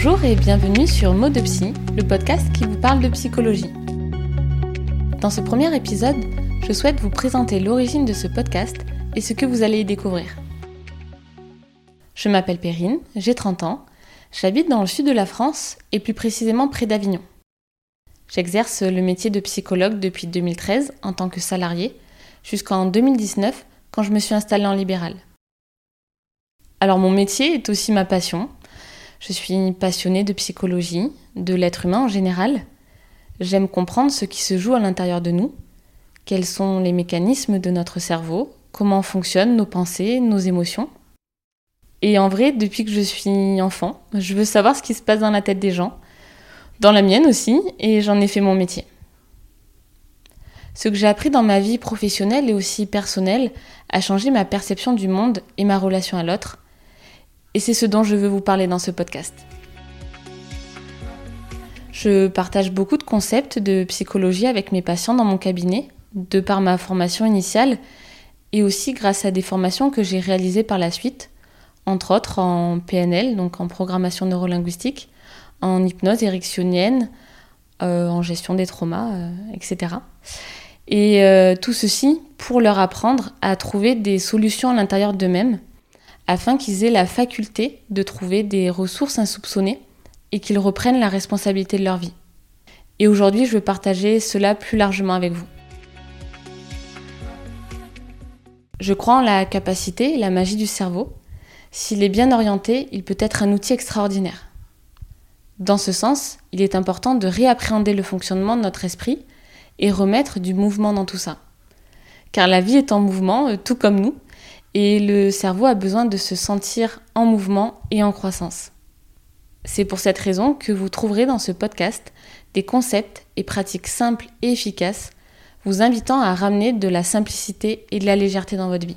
Bonjour et bienvenue sur Mot de Psy, le podcast qui vous parle de psychologie. Dans ce premier épisode, je souhaite vous présenter l'origine de ce podcast et ce que vous allez y découvrir. Je m'appelle Perrine, j'ai 30 ans, j'habite dans le sud de la France et plus précisément près d'Avignon. J'exerce le métier de psychologue depuis 2013 en tant que salarié jusqu'en 2019 quand je me suis installée en libéral. Alors mon métier est aussi ma passion. Je suis passionnée de psychologie, de l'être humain en général. J'aime comprendre ce qui se joue à l'intérieur de nous, quels sont les mécanismes de notre cerveau, comment fonctionnent nos pensées, nos émotions? Et en vrai, depuis que je suis enfant, je veux savoir ce qui se passe dans la tête des gens, dans la mienne aussi, et j'en ai fait mon métier. Ce que j'ai appris dans ma vie professionnelle et aussi personnelle a changé ma perception du monde et ma relation à l'autre, et c'est ce dont je veux vous parler dans ce podcast. Je partage beaucoup de concepts de psychologie avec mes patients dans mon cabinet, de par ma formation initiale, et aussi grâce à des formations que j'ai réalisées par la suite, entre autres en PNL, donc en programmation neurolinguistique, en hypnose érectionnienne, euh, en gestion des traumas, euh, etc. Et euh, tout ceci pour leur apprendre à trouver des solutions à l'intérieur d'eux-mêmes, afin qu'ils aient la faculté de trouver des ressources insoupçonnées et qu'ils reprennent la responsabilité de leur vie. Et aujourd'hui, je veux partager cela plus largement avec vous. Je crois en la capacité et la magie du cerveau. S'il est bien orienté, il peut être un outil extraordinaire. Dans ce sens, il est important de réappréhender le fonctionnement de notre esprit et remettre du mouvement dans tout ça. Car la vie est en mouvement, euh, tout comme nous, et le cerveau a besoin de se sentir en mouvement et en croissance. C'est pour cette raison que vous trouverez dans ce podcast des concepts et pratiques simples et efficaces, vous invitant à ramener de la simplicité et de la légèreté dans votre vie.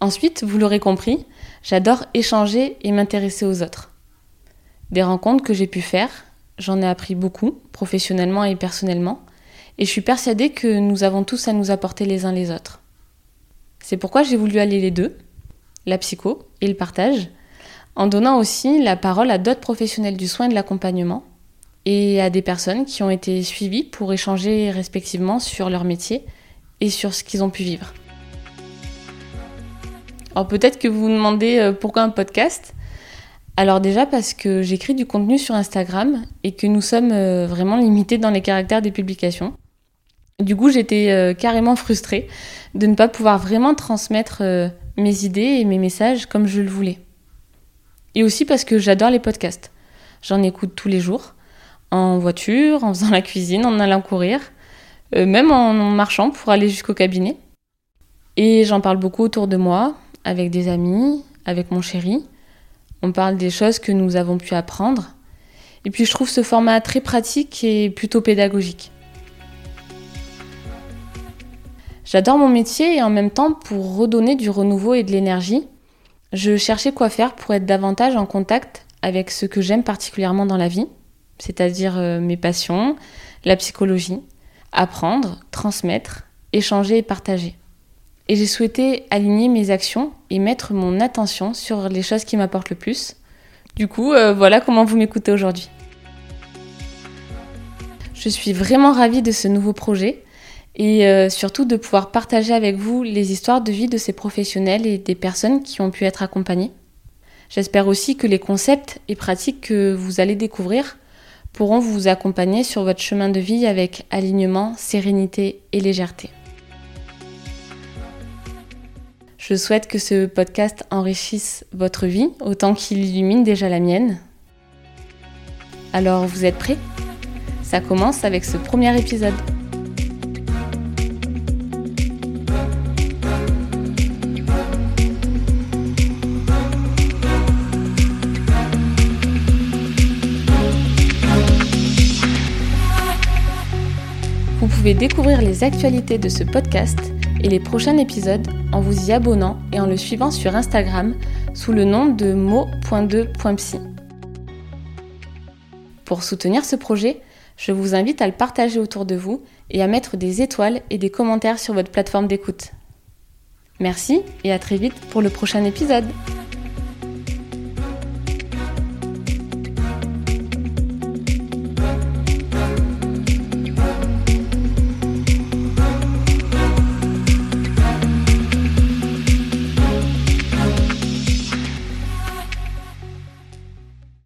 Ensuite, vous l'aurez compris, j'adore échanger et m'intéresser aux autres. Des rencontres que j'ai pu faire, j'en ai appris beaucoup, professionnellement et personnellement, et je suis persuadée que nous avons tous à nous apporter les uns les autres. C'est pourquoi j'ai voulu aller les deux, la psycho et le partage, en donnant aussi la parole à d'autres professionnels du soin et de l'accompagnement, et à des personnes qui ont été suivies pour échanger respectivement sur leur métier et sur ce qu'ils ont pu vivre. Alors peut-être que vous vous demandez euh, pourquoi un podcast? Alors déjà parce que j'écris du contenu sur Instagram et que nous sommes euh, vraiment limités dans les caractères des publications. Du coup j'étais euh, carrément frustrée de ne pas pouvoir vraiment transmettre mes idées et mes messages comme je le voulais. Et aussi parce que j'adore les podcasts. J'en écoute tous les jours, en voiture, en faisant la cuisine, en allant courir, même en marchant pour aller jusqu'au cabinet. Et j'en parle beaucoup autour de moi, avec des amis, avec mon chéri. On parle des choses que nous avons pu apprendre. Et puis je trouve ce format très pratique et plutôt pédagogique. J'adore mon métier et en même temps pour redonner du renouveau et de l'énergie, je cherchais quoi faire pour être davantage en contact avec ce que j'aime particulièrement dans la vie, c'est-à-dire euh, mes passions, la psychologie, apprendre, transmettre, échanger et partager et j'ai souhaité aligner mes actions et mettre mon attention sur les choses qui m'apportent le plus. Du coup, euh, voilà comment vous m'écoutez aujourd'hui. Je suis vraiment ravie de ce nouveau projet et euh, surtout de pouvoir partager avec vous les histoires de vie de ces professionnels et des personnes qui ont pu être accompagnées. J'espère aussi que les concepts et pratiques que vous allez découvrir pourront vous accompagner sur votre chemin de vie avec alignement, sérénité et légèreté. Je souhaite que ce podcast enrichisse votre vie autant qu'il illumine déjà la mienne. Alors vous êtes prêts? Ça commence avec ce premier épisode. Vous pouvez découvrir les actualités de ce podcast et les prochains épisodes en vous y abonnant et en le suivant sur Instagram sous le nom de mo.2.psy. Pour soutenir ce projet, je vous invite à le partager autour de vous et à mettre des étoiles et des commentaires sur votre plateforme d'écoute. Merci et à très vite pour le prochain épisode.